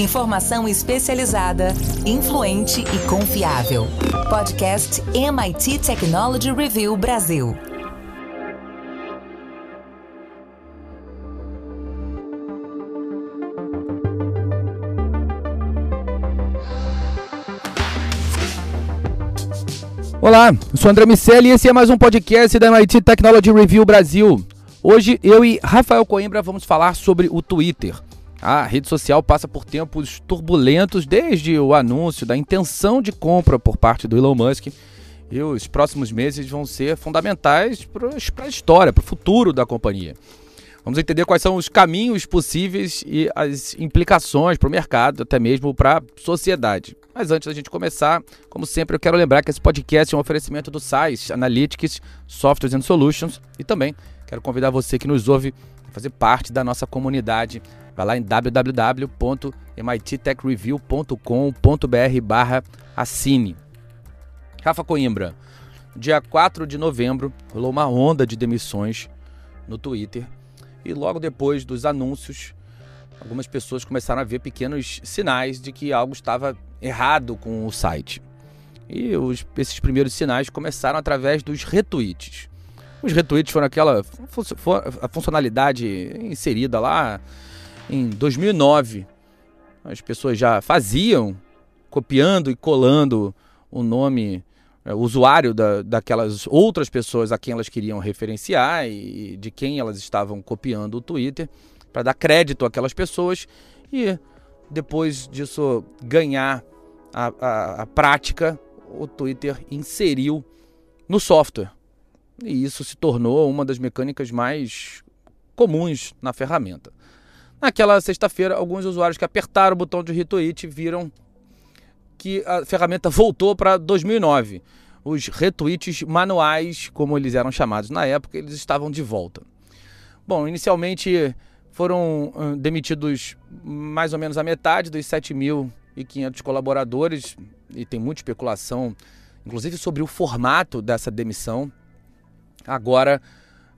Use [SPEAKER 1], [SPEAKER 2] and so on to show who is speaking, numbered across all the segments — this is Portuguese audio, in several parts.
[SPEAKER 1] Informação especializada, influente e confiável. Podcast MIT Technology Review Brasil.
[SPEAKER 2] Olá, sou André Miceli e esse é mais um podcast da MIT Technology Review Brasil. Hoje eu e Rafael Coimbra vamos falar sobre o Twitter. A rede social passa por tempos turbulentos desde o anúncio da intenção de compra por parte do Elon Musk. E os próximos meses vão ser fundamentais para a história, para o futuro da companhia. Vamos entender quais são os caminhos possíveis e as implicações para o mercado, até mesmo para a sociedade. Mas antes da gente começar, como sempre, eu quero lembrar que esse podcast é um oferecimento do SAIS Analytics, Softwares and Solutions e também quero convidar você que nos ouve a fazer parte da nossa comunidade. Vai lá em www.mittechreview.com.br barra assine. Rafa Coimbra, dia 4 de novembro, rolou uma onda de demissões no Twitter e logo depois dos anúncios, algumas pessoas começaram a ver pequenos sinais de que algo estava errado com o site. E os, esses primeiros sinais começaram através dos retweets. Os retweets foram aquela a funcionalidade inserida lá em 2009. As pessoas já faziam, copiando e colando o nome, é, o usuário da, daquelas outras pessoas a quem elas queriam referenciar e de quem elas estavam copiando o Twitter, para dar crédito àquelas pessoas e depois disso ganhar a, a, a prática, o Twitter inseriu no software. E isso se tornou uma das mecânicas mais comuns na ferramenta. Naquela sexta-feira, alguns usuários que apertaram o botão de retweet viram que a ferramenta voltou para 2009. Os retweets manuais, como eles eram chamados na época, eles estavam de volta. Bom, inicialmente foram demitidos mais ou menos a metade dos 7 mil 1.500 colaboradores e tem muita especulação, inclusive sobre o formato dessa demissão. Agora,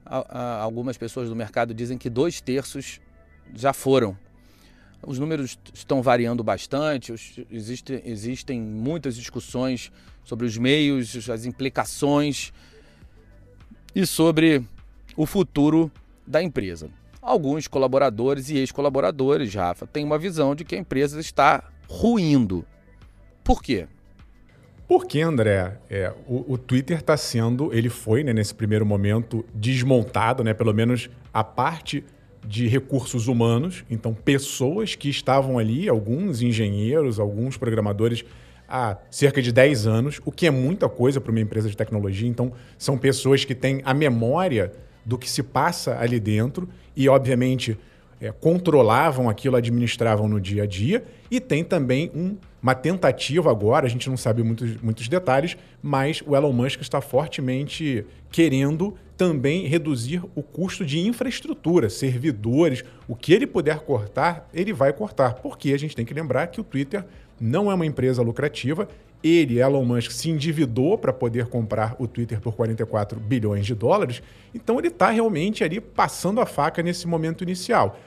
[SPEAKER 2] algumas pessoas do mercado dizem que dois terços já foram. Os números estão variando bastante, existem, existem muitas discussões sobre os meios, as implicações e sobre o futuro da empresa. Alguns colaboradores e ex-colaboradores, Rafa, têm uma visão de que a empresa está ruindo. Por quê?
[SPEAKER 3] Porque, André, é, o, o, Twitter está sendo, ele foi, né, nesse primeiro momento, desmontado, né, pelo menos a parte de recursos humanos. Então, pessoas que estavam ali, alguns engenheiros, alguns programadores, há cerca de 10 anos, o que é muita coisa para uma empresa de tecnologia. Então, são pessoas que têm a memória do que se passa ali dentro e, obviamente, é, controlavam aquilo, administravam no dia a dia, e tem também um, uma tentativa agora, a gente não sabe muitos, muitos detalhes, mas o Elon Musk está fortemente querendo também reduzir o custo de infraestrutura, servidores, o que ele puder cortar, ele vai cortar, porque a gente tem que lembrar que o Twitter não é uma empresa lucrativa. Ele, Elon Musk, se endividou para poder comprar o Twitter por 44 bilhões de dólares. Então ele está realmente ali passando a faca nesse momento inicial.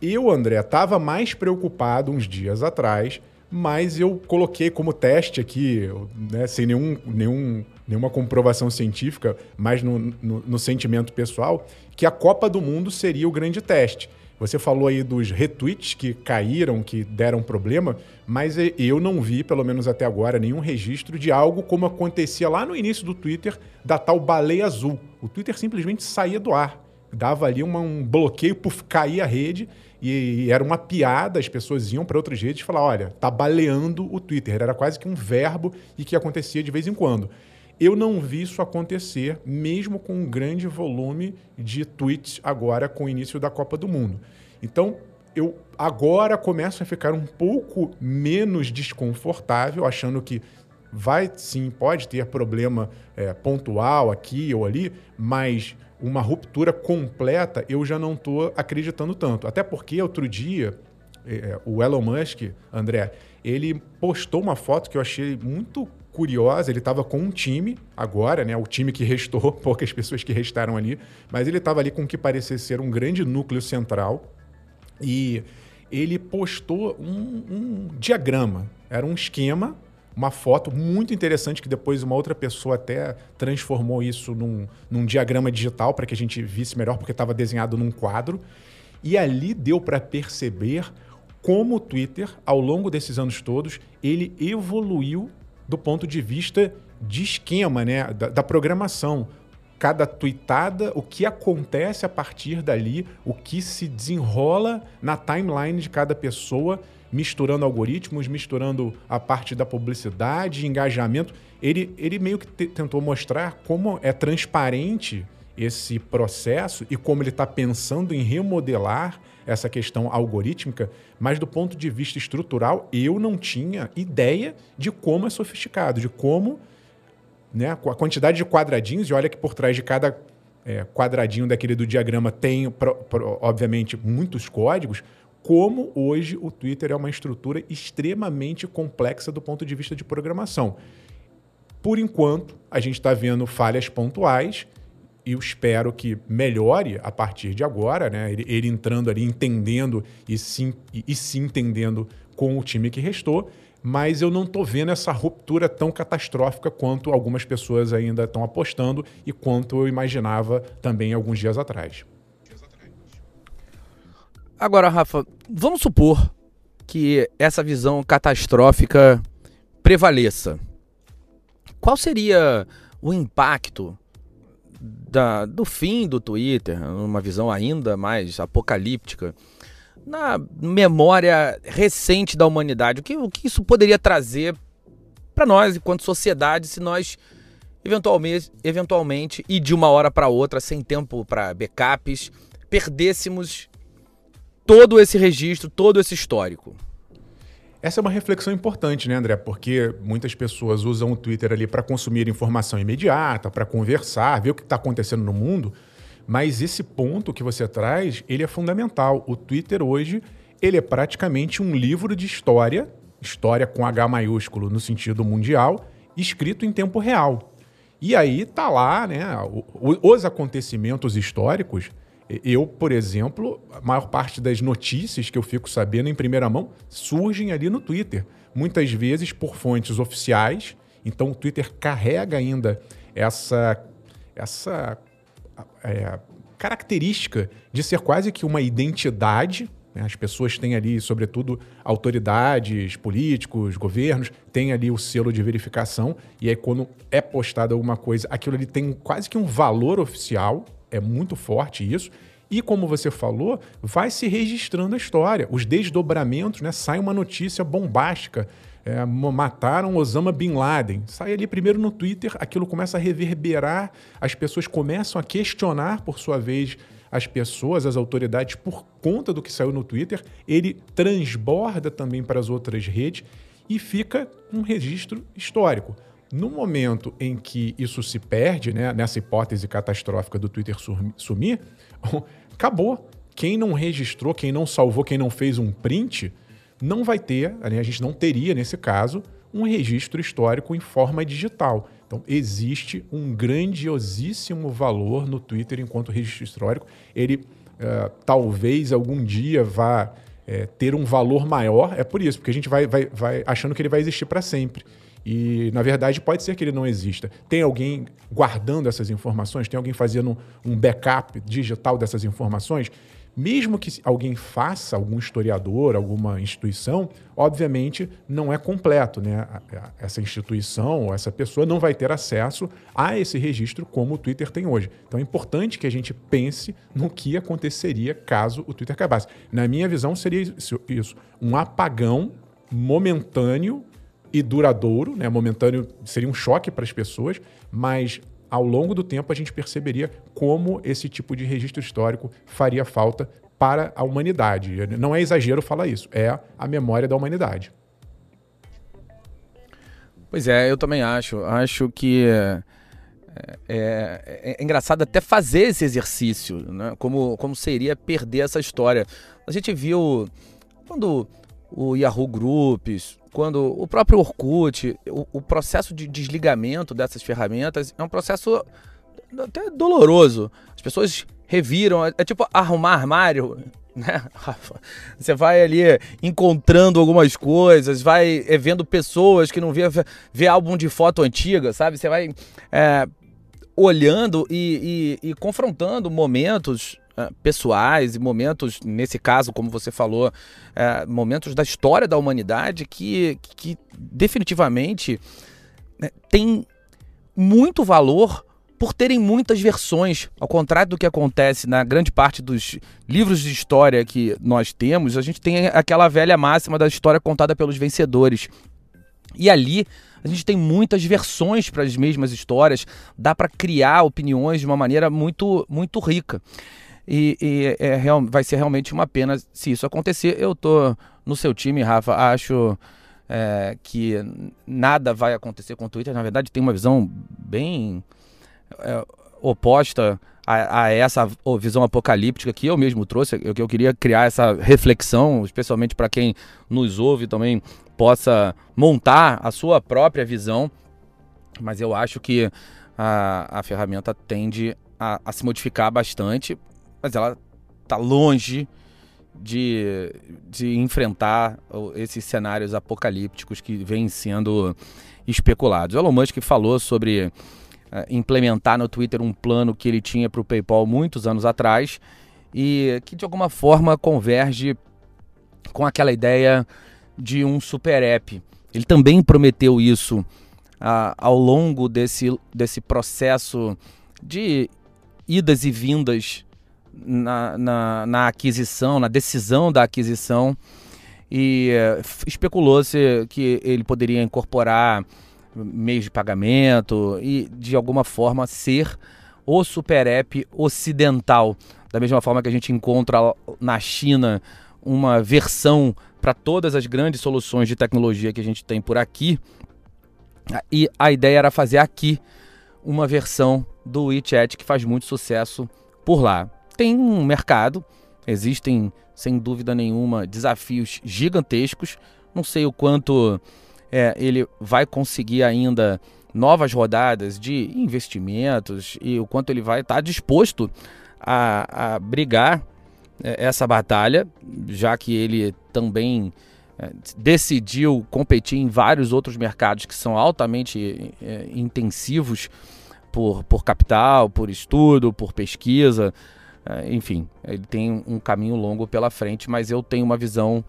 [SPEAKER 3] Eu, André, estava mais preocupado uns dias atrás, mas eu coloquei como teste aqui, né, sem nenhum, nenhum, nenhuma comprovação científica, mas no, no, no sentimento pessoal, que a Copa do Mundo seria o grande teste. Você falou aí dos retweets que caíram, que deram problema, mas eu não vi, pelo menos até agora, nenhum registro de algo como acontecia lá no início do Twitter, da tal baleia azul. O Twitter simplesmente saía do ar, dava ali uma, um bloqueio, puf, caía a rede e, era uma piada, as pessoas iam para outros redes falavam, olha, tá baleando o Twitter. Era quase que um verbo e que acontecia de vez em quando. Eu não vi isso acontecer, mesmo com um grande volume de tweets agora com o início da Copa do Mundo. Então, eu agora começo a ficar um pouco menos desconfortável, achando que vai sim, pode ter problema é, pontual aqui ou ali, mas uma ruptura completa, eu já não estou acreditando tanto. Até porque outro dia, é, o Elon Musk, André, ele postou uma foto que eu achei muito curiosa. Ele estava com um time agora, né? O time que restou, poucas pessoas que restaram ali, mas ele estava ali com o que parecia ser um grande núcleo central. E ele postou um, um diagrama. Era um esquema, uma foto muito interessante que depois uma outra pessoa até transformou isso num, num diagrama digital para que a gente visse melhor, porque estava desenhado num quadro. E ali deu para perceber como o Twitter, ao longo desses anos todos, ele evoluiu do ponto de vista de esquema, né, da, da programação cada tweetada, o que acontece a partir dali, o que se desenrola na timeline de cada pessoa, misturando algoritmos, misturando a parte da publicidade, engajamento. Ele, ele meio que tentou mostrar como é transparente esse processo e como ele está pensando em remodelar essa questão algorítmica, mas do ponto de vista estrutural, eu não tinha ideia de como é sofisticado, de como né, a quantidade de quadradinhos, e olha que por trás de cada é, quadradinho daquele do diagrama tem, pro, pro, obviamente, muitos códigos, como hoje o Twitter é uma estrutura extremamente complexa do ponto de vista de programação. Por enquanto, a gente está vendo falhas pontuais e eu espero que melhore a partir de agora, né? Ele, ele entrando ali, entendendo e se, e, e se entendendo com o time que restou mas eu não estou vendo essa ruptura tão catastrófica quanto algumas pessoas ainda estão apostando e quanto eu imaginava também alguns dias atrás.
[SPEAKER 2] Agora, Rafa, vamos supor que essa visão catastrófica prevaleça. Qual seria o impacto da, do fim do Twitter, numa visão ainda mais apocalíptica, na memória recente da humanidade? O que, o que isso poderia trazer para nós, enquanto sociedade, se nós eventualmente, eventualmente e de uma hora para outra, sem tempo para backups, perdêssemos todo esse registro, todo esse histórico?
[SPEAKER 3] Essa é uma reflexão importante, né, André? Porque muitas pessoas usam o Twitter ali para consumir informação imediata, para conversar, ver o que está acontecendo no mundo. Mas esse ponto que você traz, ele é fundamental. O Twitter hoje, ele é praticamente um livro de história, história com H maiúsculo no sentido mundial, escrito em tempo real. E aí tá lá, né, os acontecimentos históricos. Eu, por exemplo, a maior parte das notícias que eu fico sabendo em primeira mão surgem ali no Twitter, muitas vezes por fontes oficiais. Então o Twitter carrega ainda essa essa é, característica de ser quase que uma identidade. Né? As pessoas têm ali, sobretudo, autoridades, políticos, governos, têm ali o selo de verificação. E aí, quando é postada alguma coisa, aquilo ali tem quase que um valor oficial. É muito forte isso. E como você falou, vai se registrando a história. Os desdobramentos, né? Sai uma notícia bombástica é, mataram Osama Bin Laden. Sai ali primeiro no Twitter, aquilo começa a reverberar, as pessoas começam a questionar, por sua vez, as pessoas, as autoridades, por conta do que saiu no Twitter. Ele transborda também para as outras redes e fica um registro histórico. No momento em que isso se perde, né, nessa hipótese catastrófica do Twitter sumir, acabou. Quem não registrou, quem não salvou, quem não fez um print, não vai ter, a gente não teria nesse caso, um registro histórico em forma digital. Então, existe um grandiosíssimo valor no Twitter enquanto registro histórico. Ele uh, talvez algum dia vá é, ter um valor maior. É por isso, porque a gente vai, vai, vai achando que ele vai existir para sempre. E, na verdade, pode ser que ele não exista. Tem alguém guardando essas informações? Tem alguém fazendo um backup digital dessas informações? Mesmo que alguém faça, algum historiador, alguma instituição, obviamente não é completo, né? Essa instituição ou essa pessoa não vai ter acesso a esse registro como o Twitter tem hoje. Então é importante que a gente pense no que aconteceria caso o Twitter acabasse. Na minha visão, seria isso: um apagão momentâneo e duradouro, né? Momentâneo seria um choque para as pessoas, mas ao longo do tempo a gente perceberia como esse tipo de registro histórico faria falta para a humanidade. Não é exagero falar isso, é a memória da humanidade.
[SPEAKER 2] Pois é, eu também acho. Acho que é, é, é, engraçado até fazer esse exercício, né? como, como seria perder essa história. A gente viu quando o Yahoo Groups, quando o próprio Orkut, o, o, processo de desligamento dessas ferramentas é um processo até doloroso. As pessoas reviram, é, é tipo arrumar armário né? Você vai ali encontrando algumas coisas, vai vendo pessoas que não vê, vê álbum de foto antiga, sabe? Você vai é, olhando e, e, e, confrontando momentos pessoais e momentos, nesse caso, como você falou, é, momentos da história da humanidade que, que definitivamente né, tem muito valor por terem muitas versões, ao contrário do que acontece na grande parte dos livros de história que nós temos, a gente tem aquela velha máxima da história contada pelos vencedores. E ali a gente tem muitas versões para as mesmas histórias, dá para criar opiniões de uma maneira muito, muito rica. E, e é, vai ser realmente uma pena se isso acontecer. Eu tô no seu time, Rafa, acho é, que nada vai acontecer com o Twitter. Na verdade, tem uma visão bem é, oposta a, a, essa visão apocalíptica que eu mesmo trouxe, eu, eu queria criar essa reflexão, especialmente para quem nos ouve também possa montar a sua própria visão, mas eu acho que a, a ferramenta tende a, a se modificar bastante, mas ela está longe de, de enfrentar esses cenários apocalípticos que vêm sendo especulados. Elon Musk falou sobre uh, implementar no Twitter um plano que ele tinha para o PayPal muitos anos atrás e que de alguma forma converge com aquela ideia de um super app. Ele também prometeu isso uh, ao longo desse, desse processo de idas e vindas na, na, na aquisição, na decisão da aquisição, e uh, especulou-se que ele poderia incorporar meios de pagamento e de alguma forma ser o super app ocidental. Da mesma forma que a gente encontra na China uma versão para todas as grandes soluções de tecnologia que a gente tem por aqui. E a ideia era fazer aqui uma versão do WeChat que faz muito sucesso por lá. Tem um mercado, existem sem dúvida nenhuma desafios gigantescos. Não sei o quanto é, ele vai conseguir ainda novas rodadas de investimentos e o quanto ele vai estar tá disposto a, a brigar é, essa batalha, já que ele também é, decidiu competir em vários outros mercados que são altamente é, intensivos por, por capital, por estudo, por pesquisa. É, enfim, ele tem um caminho longo pela frente, mas eu tenho uma visão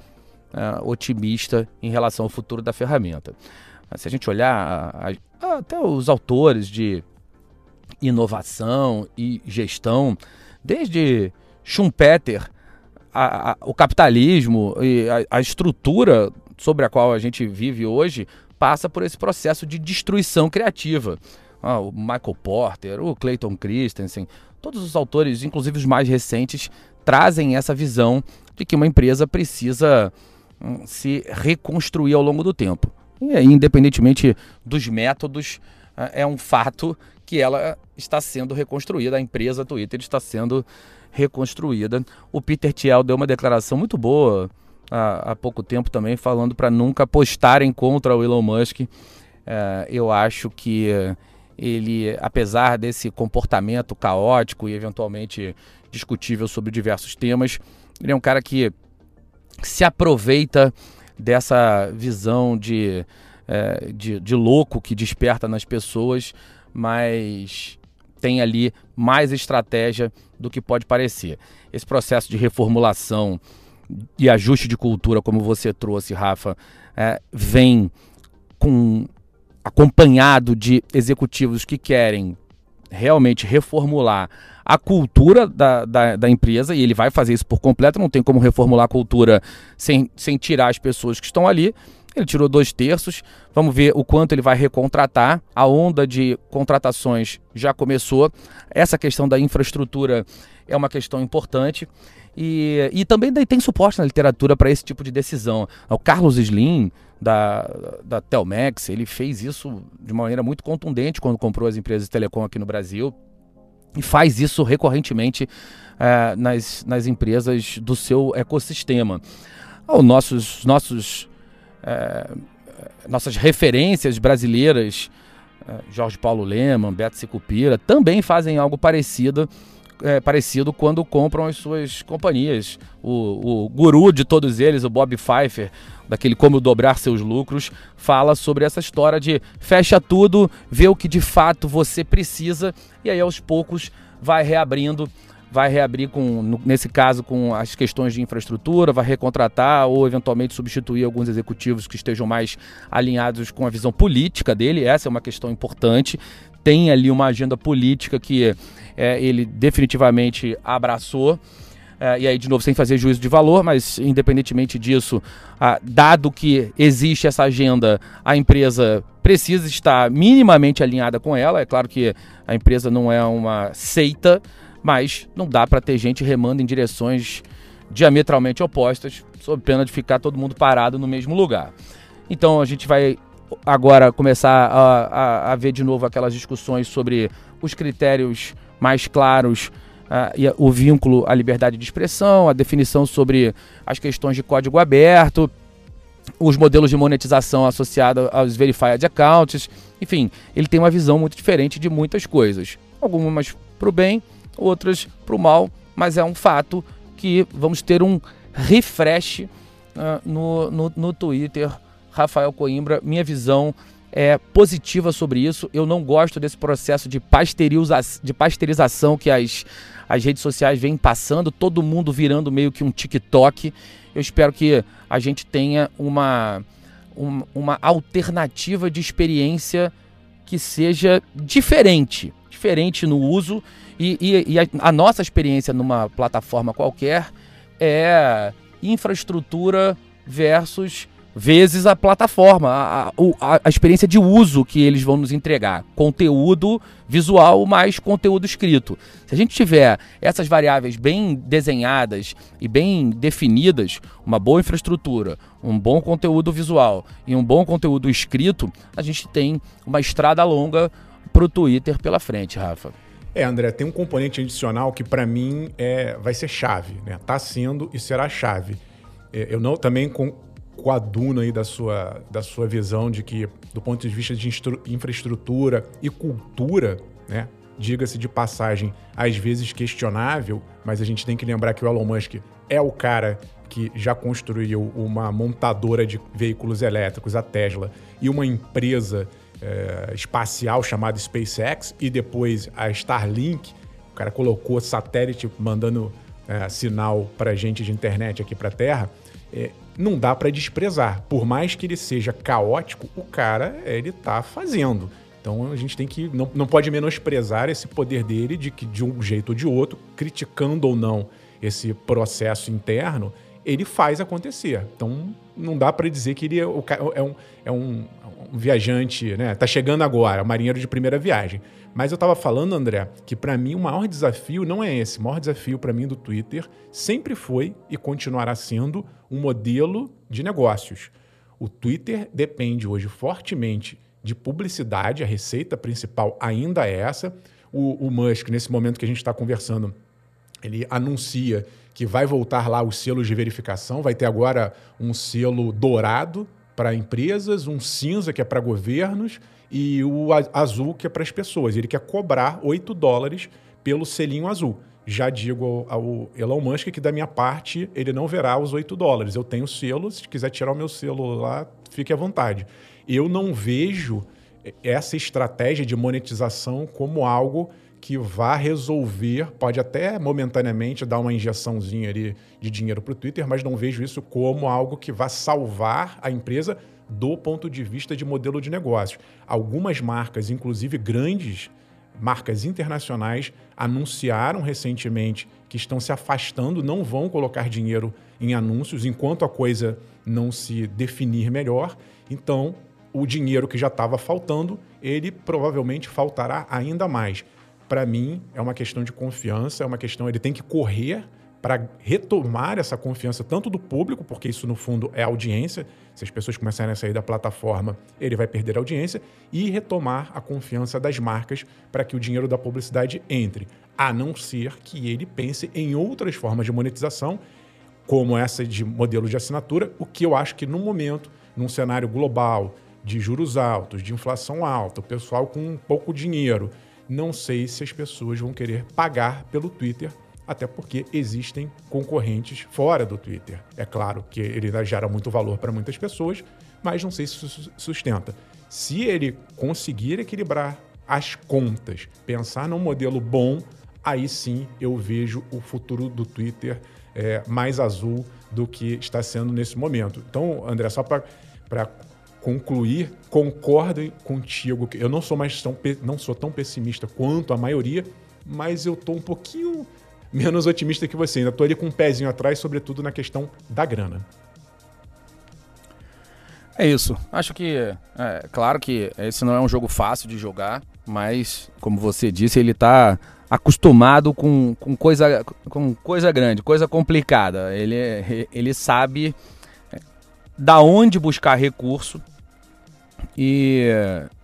[SPEAKER 2] uh, otimista em relação ao futuro da ferramenta. Se a gente olhar a, a, até os autores de inovação e gestão, desde Schumpeter, a, o capitalismo e a, estrutura sobre a qual a gente vive hoje passa por esse processo de destruição criativa. Ah, o Michael Porter, o Clayton Christensen, todos os autores, inclusive os mais recentes, trazem essa visão de que uma empresa precisa se reconstruir ao longo do tempo. E aí, independentemente dos métodos, é, é um fato que ela está sendo reconstruída, a empresa Twitter está sendo reconstruída. O Peter Thiel deu uma declaração muito boa há, há pouco tempo também, falando para nunca postarem contra o Elon Musk. É, eu acho que ele, apesar desse comportamento caótico e eventualmente discutível sobre diversos temas, ele é um cara que se aproveita dessa visão de, é, de, de louco que desperta nas pessoas, mas tem ali mais estratégia do que pode parecer. Esse processo de reformulação e ajuste de cultura, como você trouxe, Rafa, é, vem com acompanhado de executivos que querem realmente reformular a cultura da, da, da, empresa, e ele vai fazer isso por completo, não tem como reformular a cultura sem, sem tirar as pessoas que estão ali. Ele tirou dois terços. Vamos ver o quanto ele vai recontratar. A onda de contratações já começou. Essa questão da infraestrutura é uma questão importante. E, e também tem suporte na literatura para esse tipo de decisão. O Carlos Slim, da, da Telmex, ele fez isso de uma maneira muito contundente quando comprou as empresas de telecom aqui no Brasil e faz isso recorrentemente é, nas, nas empresas do seu ecossistema. Os nossos, nossos, é, nossas referências brasileiras, é, Jorge Paulo Leman, Beto Sicupira, também fazem algo parecido é, parecido quando compram as suas companhias. O, o guru de todos eles, o Bob Pfeiffer, daquele Como Dobrar Seus Lucros, fala sobre essa história de fecha tudo, vê o que de fato você precisa e aí aos poucos vai reabrindo vai reabrir com, nesse caso, com as questões de infraestrutura, vai recontratar ou eventualmente substituir alguns executivos que estejam mais alinhados com a visão política dele. Essa é uma questão importante. Tem ali uma agenda política que é, ele definitivamente abraçou. É, e aí, de novo, sem fazer juízo de valor, mas independentemente disso, ah, dado que existe essa agenda, a empresa precisa estar minimamente alinhada com ela. É claro que a empresa não é uma seita, mas não dá para ter gente remando em direções diametralmente opostas, sob pena de ficar todo mundo parado no mesmo lugar. Então a gente vai agora começar a, a, a ver de novo aquelas discussões sobre os critérios mais claros uh, o vínculo à liberdade de expressão, a definição sobre as questões de código aberto, os modelos de monetização associados aos verified accounts, enfim, ele tem uma visão muito diferente de muitas coisas. Algumas para o bem, outras para o mal, mas é um fato que vamos ter um refresh uh, no, no, no Twitter. Rafael Coimbra, minha visão é positiva sobre isso. Eu não gosto desse processo de, pasteuriza de pasteurização que as, as redes sociais vêm passando, todo mundo virando meio que um TikTok. Eu espero que a gente tenha uma, uma, uma alternativa de experiência que seja diferente, diferente no uso e, e, e a, a nossa experiência numa plataforma qualquer é infraestrutura versus vezes a plataforma, a, a, a, experiência de uso que eles vão nos entregar. Conteúdo visual mais conteúdo escrito. Se a gente tiver essas variáveis bem desenhadas e bem definidas, uma boa infraestrutura, um bom conteúdo visual e um bom conteúdo escrito, a gente tem uma estrada longa para o Twitter pela frente, Rafa.
[SPEAKER 3] É, André, tem um componente adicional que para mim é, vai ser chave, né? Tá sendo e será chave. É, eu não também com, coaduno aí da sua, da sua visão de que, do ponto de vista de infraestrutura e cultura, né? Diga-se de passagem, às vezes questionável, mas a gente tem que lembrar que o Elon Musk é o cara que já construiu uma montadora de veículos elétricos, a Tesla, e uma empresa é, espacial chamado SpaceX e depois a Starlink. O cara colocou satélite mandando é, sinal para gente de internet aqui para a Terra. É, não dá para desprezar. Por mais que ele seja caótico, o cara ele está fazendo. Então a gente tem que não, não pode menosprezar esse poder dele de que de um jeito ou de outro, criticando ou não esse processo interno, ele faz acontecer. Então não dá para dizer que ele é, é, um, é um, um viajante, né? Tá chegando agora, marinheiro de primeira viagem. Mas eu estava falando, André, que para mim o maior desafio não é esse. O maior desafio para mim do Twitter sempre foi e continuará sendo um modelo de negócios. O Twitter depende hoje fortemente de publicidade, a receita principal ainda é essa. O, o Musk, nesse momento que a gente está conversando, ele anuncia que vai voltar lá os selos de verificação, vai ter agora um selo dourado para empresas, um cinza que é para governos e o azul que é para as pessoas. Ele quer cobrar 8 dólares pelo selinho azul. Já digo ao Elon Musk que, da minha parte, ele não verá os 8 dólares. Eu tenho selo, se quiser tirar o meu selo lá, fique à vontade. Eu não vejo essa estratégia de monetização como algo que vá resolver, pode até momentaneamente dar uma injeçãozinha ali de dinheiro para o Twitter, mas não vejo isso como algo que vá salvar a empresa do ponto de vista de modelo de negócio. Algumas marcas, inclusive grandes marcas internacionais, anunciaram recentemente que estão se afastando, não vão colocar dinheiro em anúncios enquanto a coisa não se definir melhor. Então, o dinheiro que já estava faltando, ele provavelmente faltará ainda mais para mim, é uma questão de confiança, é uma questão, ele tem que correr para retomar essa confiança tanto do público, porque isso no fundo é audiência. Se as pessoas começarem a sair da plataforma, ele vai perder a audiência e retomar a confiança das marcas para que o dinheiro da publicidade entre, a não ser que ele pense em outras formas de monetização, como essa de modelo de assinatura, o que eu acho que no momento, num cenário global de juros altos, de inflação alta, o pessoal com pouco dinheiro, não sei se as pessoas vão querer pagar pelo Twitter até porque existem concorrentes fora do Twitter. É claro que ele gera muito valor para muitas pessoas, mas não sei se sustenta. Se ele conseguir equilibrar as contas, pensar num modelo bom, aí sim eu vejo o futuro do Twitter é, mais azul do que está sendo nesse momento. Então, André, só para concluir, concordo contigo que eu não sou mais tão, não sou tão pessimista quanto a maioria, mas eu estou um pouquinho menos otimista que você. Ainda estou ali com um pezinho atrás, sobretudo na questão da grana.
[SPEAKER 2] É isso. Acho que, é, claro que esse não é um jogo fácil de jogar, mas, como você disse, ele está acostumado com, com, coisa, com coisa grande, coisa complicada. Ele, ele sabe é, da onde buscar recurso e,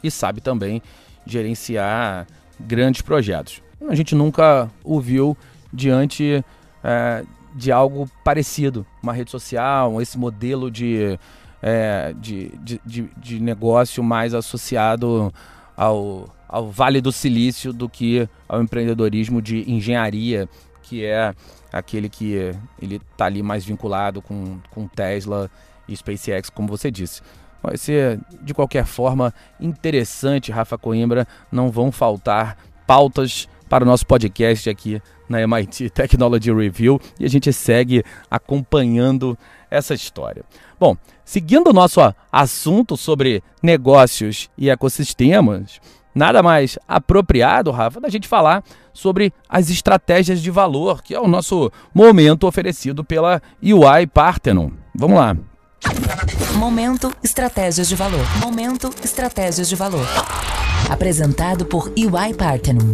[SPEAKER 2] e sabe também gerenciar grandes projetos. A gente nunca o viu diante é, de algo parecido, uma rede social, esse modelo de, é, de, de, de, de, negócio mais associado ao, ao Vale do Silício do que ao empreendedorismo de engenharia, que é aquele que ele está ali mais vinculado com, com Tesla e SpaceX, como você disse. Vai ser, de qualquer forma, interessante, Rafa Coimbra. Não vão faltar pautas para o nosso podcast aqui na MIT Technology Review e a gente segue acompanhando essa história. Bom, seguindo o nosso assunto sobre negócios e ecossistemas, nada mais apropriado, Rafa, da gente falar sobre as estratégias de valor, que é o nosso momento oferecido pela UI Parthenon. Vamos lá.
[SPEAKER 1] Momento Estratégias de Valor. Momento Estratégias de Valor. Apresentado por EY Parthenon.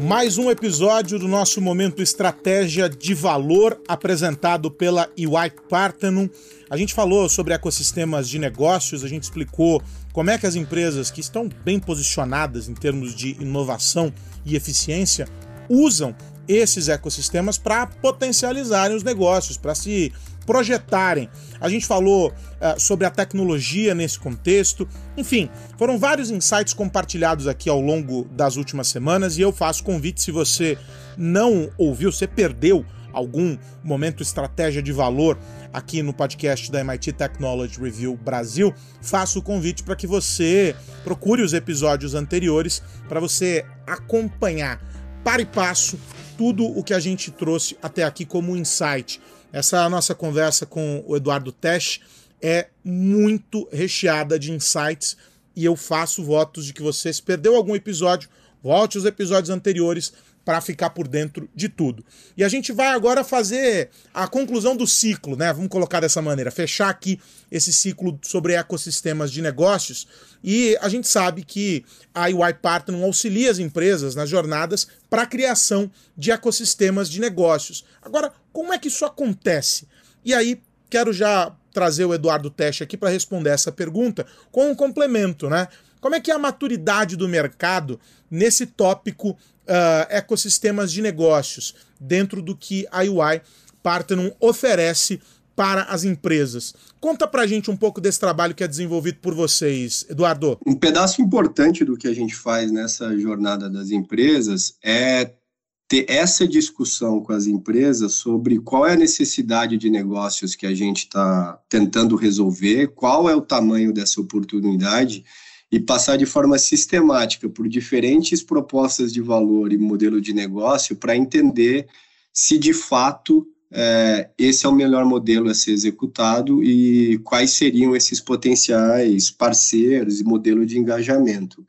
[SPEAKER 4] Mais um episódio do nosso Momento Estratégia de Valor, apresentado pela EY Parthenon. A gente falou sobre ecossistemas de negócios, a gente explicou como é que as empresas que estão bem posicionadas em termos de inovação e eficiência usam esses ecossistemas para potencializarem os negócios, para se projetarem. A gente falou uh, sobre a tecnologia nesse contexto. Enfim, foram vários insights compartilhados aqui ao longo das últimas semanas e eu faço convite se você não ouviu, você perdeu algum momento estratégia de valor aqui no podcast da MIT Technology Review Brasil, faço o convite para que você procure os episódios anteriores para você acompanhar para e passo tudo o que a gente trouxe até aqui como insight. Essa nossa conversa com o Eduardo Tesch é muito recheada de insights e eu faço votos de que você, se perdeu algum episódio, volte aos episódios anteriores para ficar por dentro de tudo. E a gente vai agora fazer a conclusão do ciclo, né? Vamos colocar dessa maneira, fechar aqui esse ciclo sobre ecossistemas de negócios. E a gente sabe que a UI Partner auxilia as empresas nas jornadas para a criação de ecossistemas de negócios. Agora, como é que isso acontece? E aí, quero já trazer o Eduardo Teste aqui para responder essa pergunta com um complemento, né? Como é que é a maturidade do mercado nesse tópico uh, ecossistemas de negócios, dentro do que a UI Partner oferece para as empresas. Conta pra gente um pouco desse trabalho que é desenvolvido por vocês, Eduardo.
[SPEAKER 5] Um pedaço importante do que a gente faz nessa jornada das empresas é ter essa discussão com as empresas sobre qual é a necessidade de negócios que a gente está tentando resolver, qual é o tamanho dessa oportunidade e passar de forma sistemática por diferentes propostas de valor e modelo de negócio para entender se de fato é, esse é o melhor modelo a ser executado e quais seriam esses potenciais parceiros e modelo de engajamento.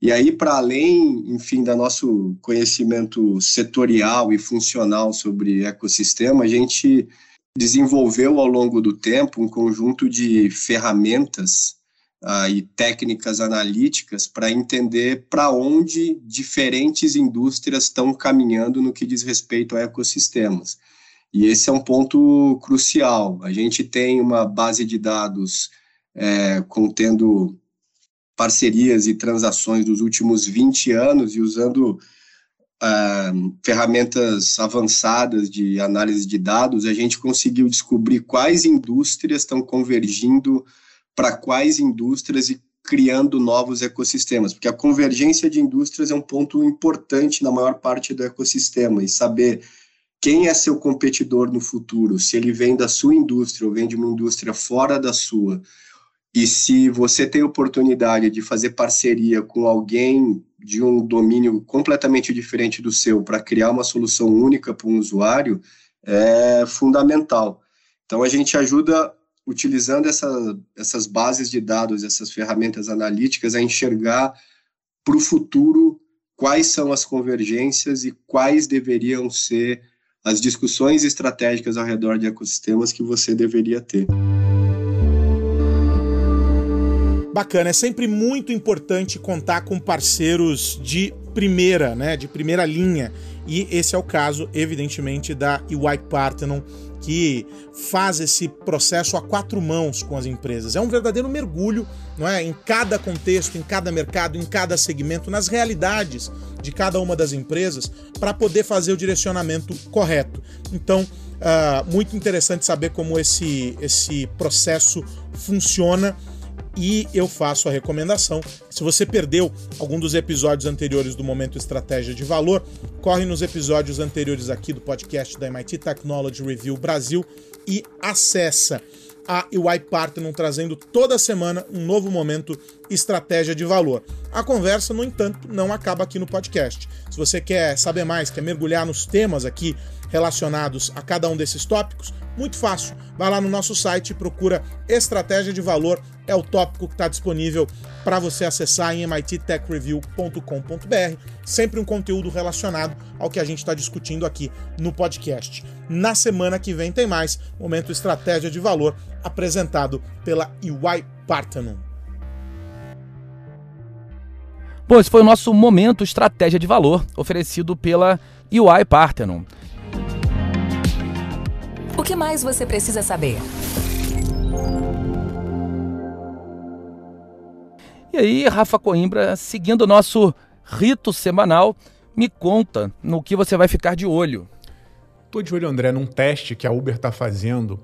[SPEAKER 5] E aí, para além, enfim, do nosso conhecimento setorial e funcional sobre ecossistema, a gente desenvolveu ao longo do tempo um conjunto de ferramentas e técnicas analíticas para entender para onde diferentes indústrias estão caminhando no que diz respeito a ecossistemas. E esse é um ponto crucial. A gente tem uma base de dados é, contendo parcerias e transações dos últimos 20 anos e usando uh, ferramentas avançadas de análise de dados, a gente conseguiu descobrir quais indústrias estão convergindo para quais indústrias e criando novos ecossistemas, porque a convergência de indústrias é um ponto importante na maior parte do ecossistema e saber quem é seu competidor no futuro, se ele vem da sua indústria ou vem de uma indústria fora da sua, e se você tem oportunidade de fazer parceria com alguém de um domínio completamente diferente do seu para criar uma solução única para um usuário, é fundamental. Então, a gente ajuda utilizando essa, essas bases de dados, essas ferramentas analíticas, a enxergar para o futuro quais são as convergências e quais deveriam ser as discussões estratégicas ao redor de ecossistemas que você deveria ter.
[SPEAKER 4] Bacana, é sempre muito importante contar com parceiros de primeira, né, de primeira linha. E esse é o caso, evidentemente, da EY Parthenon, que faz esse processo a quatro mãos com as empresas. É um verdadeiro mergulho, não é, em cada contexto, em cada mercado, em cada segmento, nas realidades de cada uma das empresas, para poder fazer o direcionamento correto. Então, uh, muito interessante saber como esse esse processo funciona e eu faço a recomendação. Se você perdeu algum dos episódios anteriores do Momento Estratégia de Valor, corre nos episódios anteriores aqui do podcast da MIT Technology Review Brasil e acessa a UI Partner trazendo toda semana um novo momento estratégia de valor. A conversa, no entanto, não acaba aqui no podcast. Se você quer saber mais, quer mergulhar nos temas aqui relacionados a cada um desses tópicos, muito fácil. Vai lá no nosso site e procura Estratégia de Valor, é o tópico que está disponível para você acessar em mittechreview.com.br. Sempre um conteúdo relacionado ao que a gente está discutindo aqui no podcast. Na semana que vem tem mais Momento Estratégia de Valor, apresentado pela EY Parthenon.
[SPEAKER 2] Bom, esse foi o nosso Momento Estratégia de Valor, oferecido pela EY Parthenon.
[SPEAKER 1] O que mais você precisa saber?
[SPEAKER 2] E aí, Rafa Coimbra, seguindo o nosso rito semanal, me conta no que você vai ficar de olho.
[SPEAKER 3] Estou de olho, André, num teste que a Uber está fazendo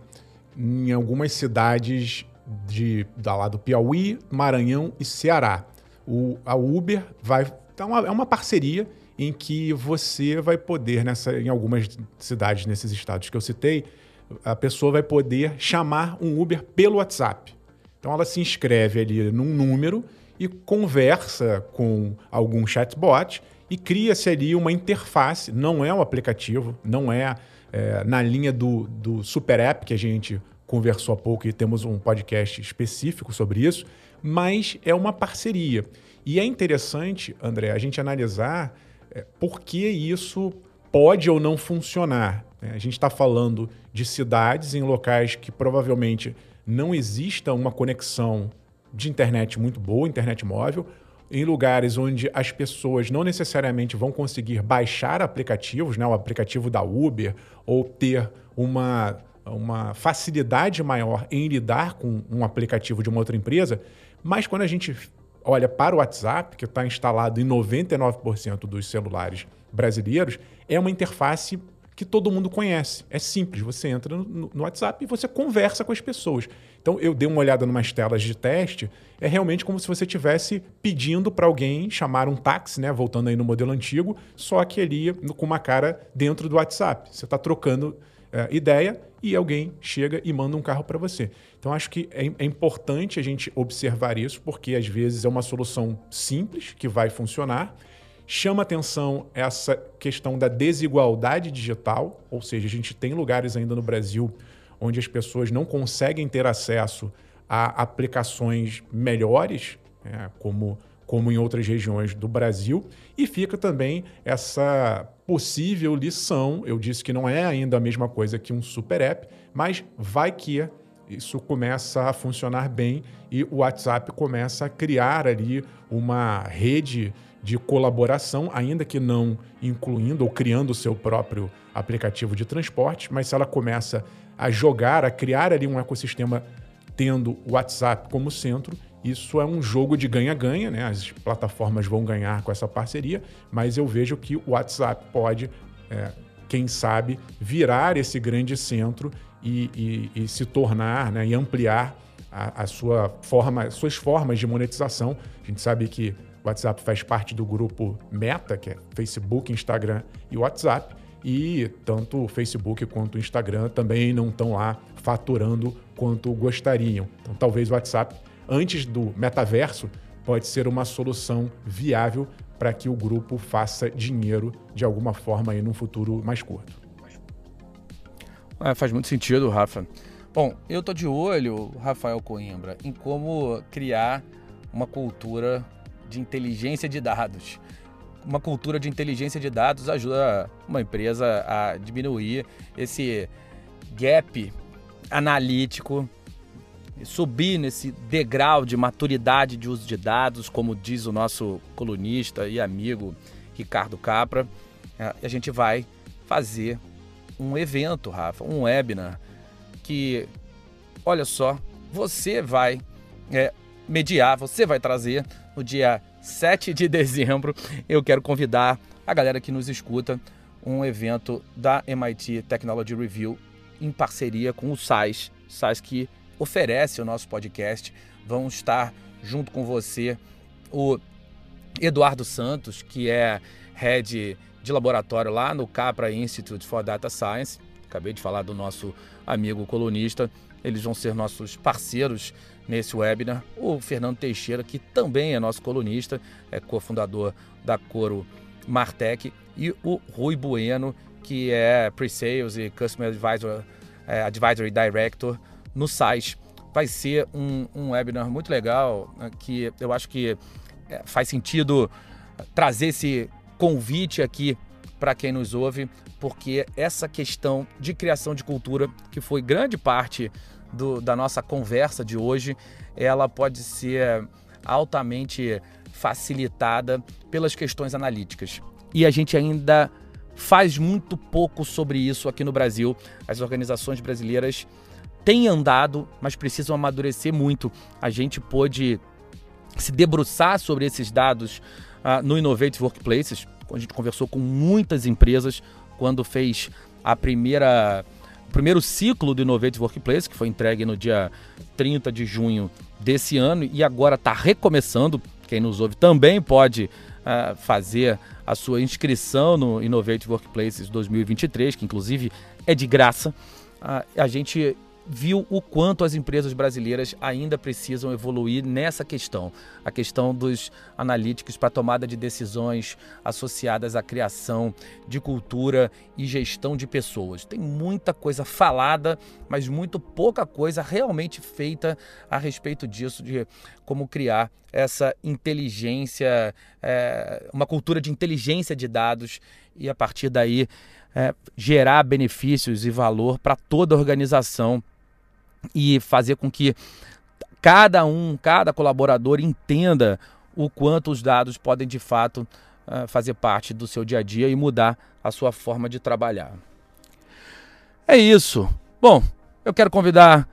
[SPEAKER 3] em algumas cidades de, da lá do Piauí, Maranhão e Ceará. O, a Uber vai. Então, é uma parceria em que você vai poder, nessa, em algumas cidades nesses estados que eu citei, a pessoa vai poder chamar um Uber pelo WhatsApp. Então ela se inscreve ali num número e conversa com algum chatbot e cria-se ali uma interface. Não é um aplicativo, não é, é, na linha do, do Super App que a gente conversou há pouco e temos um podcast específico sobre isso, mas é uma parceria. E é interessante, André, a gente analisar é, por que isso pode ou não funcionar. Né? A gente está falando de cidades em locais que provavelmente não exista uma conexão de internet muito boa, internet móvel, em lugares onde as pessoas não necessariamente vão conseguir baixar aplicativos, né, o aplicativo da Uber, ou ter uma, uma facilidade maior em lidar com um aplicativo de uma outra empresa, mas quando a gente olha para o WhatsApp, que está instalado em 99% dos celulares brasileiros, é uma interface que todo mundo conhece. É simples, você entra no, no, WhatsApp e você conversa com as pessoas. Então eu dei uma olhada em umas telas de teste, é realmente como se você estivesse pedindo para alguém chamar um táxi, né? Voltando aí no modelo antigo, só que ali com uma cara dentro do WhatsApp. Você está trocando é, ideia e alguém chega e manda um carro para você. Então acho que é, é importante a gente observar isso, porque às vezes é uma solução simples que vai funcionar Chama atenção essa questão da desigualdade digital, ou seja, a gente tem lugares ainda no Brasil onde as pessoas não conseguem ter acesso a aplicações melhores, né, como, como em outras regiões do Brasil, e fica também essa possível lição. Eu disse que não é ainda a mesma coisa que um super app, mas vai que isso começa a funcionar bem e o WhatsApp começa a criar ali uma rede de colaboração, ainda que não incluindo ou criando o seu próprio aplicativo de transporte, mas se ela começa a jogar, a criar ali um ecossistema tendo o WhatsApp como centro, isso é um jogo de ganha-ganha, né? As plataformas vão ganhar com essa parceria, mas eu vejo que o WhatsApp pode, é, quem sabe, virar esse grande centro e, e, e se tornar né, e ampliar a, a sua forma, suas formas de monetização. A gente sabe que o WhatsApp faz parte do grupo Meta, que é Facebook, Instagram e WhatsApp. E tanto o Facebook quanto o Instagram também não estão lá faturando quanto gostariam. Então, talvez o WhatsApp, antes do metaverso, pode ser uma solução viável para que o grupo faça dinheiro de alguma forma aí num futuro mais curto.
[SPEAKER 2] É, faz muito sentido, Rafa. Bom, eu tô de olho, Rafael Coimbra, em como criar uma cultura de inteligência de dados. Uma cultura de inteligência de dados ajuda uma empresa a diminuir esse gap analítico, subir nesse degrau de maturidade de uso de dados, como diz o nosso colunista e amigo Ricardo Capra. É, a gente vai fazer um evento, Rafa, um webinar que, olha só, você vai é, mediar, você vai trazer no dia 7 de dezembro. Eu quero convidar a galera que nos escuta um evento da MIT Technology Review em parceria com o SAIS, SAIS que oferece o nosso podcast. Vão estar junto com você o Eduardo Santos, que é head de laboratório lá no Capra Institute for Data Science. Acabei de falar do nosso amigo colunista. Eles vão ser nossos parceiros nesse webinar. O Fernando Teixeira, que também é nosso colunista, é cofundador da Coro Martech, e o Rui Bueno, que é Pre-Sales e Customer Advisor, é, Advisory Director no site. Vai ser um, um webinar muito legal, né, que eu acho que é, faz sentido trazer esse convite aqui para quem nos ouve, porque essa questão de criação de cultura, que foi grande parte do, da nossa conversa de hoje, ela pode ser altamente facilitada pelas questões analíticas. E a gente ainda faz muito pouco sobre isso aqui no Brasil. As organizações brasileiras têm andado, mas precisam amadurecer muito. A gente pôde se debruçar sobre esses dados uh, no Innovate Workplaces. A gente conversou com muitas empresas quando fez a primeira primeiro ciclo do Innovate Workplace, que foi entregue no dia 30 de junho desse ano e agora está recomeçando. Quem nos ouve também pode uh, fazer a sua inscrição no Innovate Workplaces 2023, que inclusive é de graça. Uh, a gente viu o quanto as empresas brasileiras ainda precisam evoluir nessa questão, a questão dos analíticos para tomada de decisões associadas à criação de cultura e gestão de pessoas. Tem muita coisa falada, mas muito pouca coisa realmente feita a respeito disso, de como criar essa inteligência, é, uma cultura de inteligência de dados e a partir daí é, gerar benefícios e valor para toda a organização e fazer com que cada um, cada colaborador entenda o quanto os dados podem de fato uh, fazer parte do seu dia a dia e mudar a sua forma de trabalhar. É isso. Bom, eu quero convidar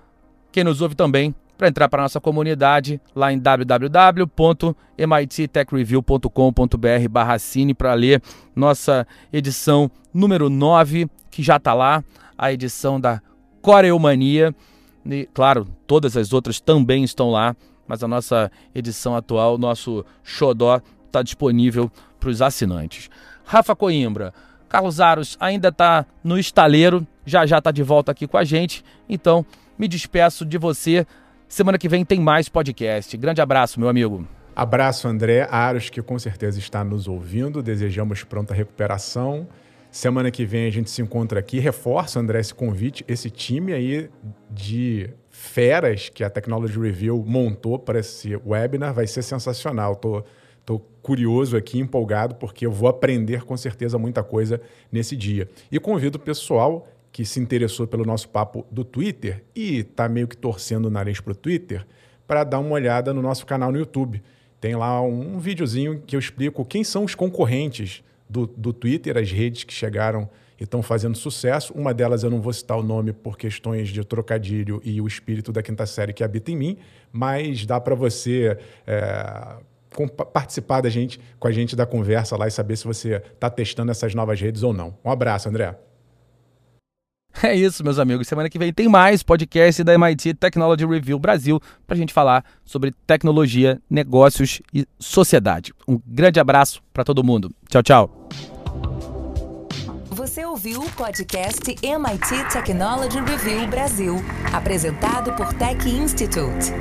[SPEAKER 2] quem nos ouve também para entrar para a nossa comunidade lá em www.mittechreview.com.br barra cine para ler nossa edição número 9, que já está lá, a edição da Coreomania. E, claro, todas as outras também estão lá, mas a nossa edição atual, nosso xodó, está disponível para os assinantes. Rafa Coimbra, Carlos Aros ainda está no estaleiro, já já está de volta aqui com a gente, então me despeço de você. Semana que vem tem mais podcast. Grande abraço, meu amigo.
[SPEAKER 3] Abraço, André Aros, que com certeza está nos ouvindo. Desejamos pronta recuperação. Semana que vem a gente se encontra aqui. Reforço, André, esse convite, esse time aí de feras que a Technology Review montou para esse webinar vai ser sensacional. Tô, tô curioso aqui, empolgado, porque eu vou aprender com certeza muita coisa nesse dia. E convido o pessoal que se interessou pelo nosso papo do Twitter e está meio que torcendo o nariz para o Twitter para dar uma olhada no nosso canal no YouTube. Tem lá um videozinho que eu explico quem são os concorrentes do, do Twitter, as redes que chegaram e estão fazendo sucesso. Uma delas eu não vou citar o nome por questões de trocadilho e o espírito da quinta série que habita em mim, mas dá para você é, participar da gente, com a gente da conversa lá e saber se você está testando essas novas redes ou não. Um abraço, André.
[SPEAKER 2] É isso, meus amigos. Semana que vem tem mais podcast da MIT Technology Review Brasil para a gente falar sobre tecnologia, negócios e sociedade. Um grande abraço para todo mundo. Tchau, tchau.
[SPEAKER 1] Você ouviu o podcast MIT Technology Review Brasil, apresentado por Tech Institute.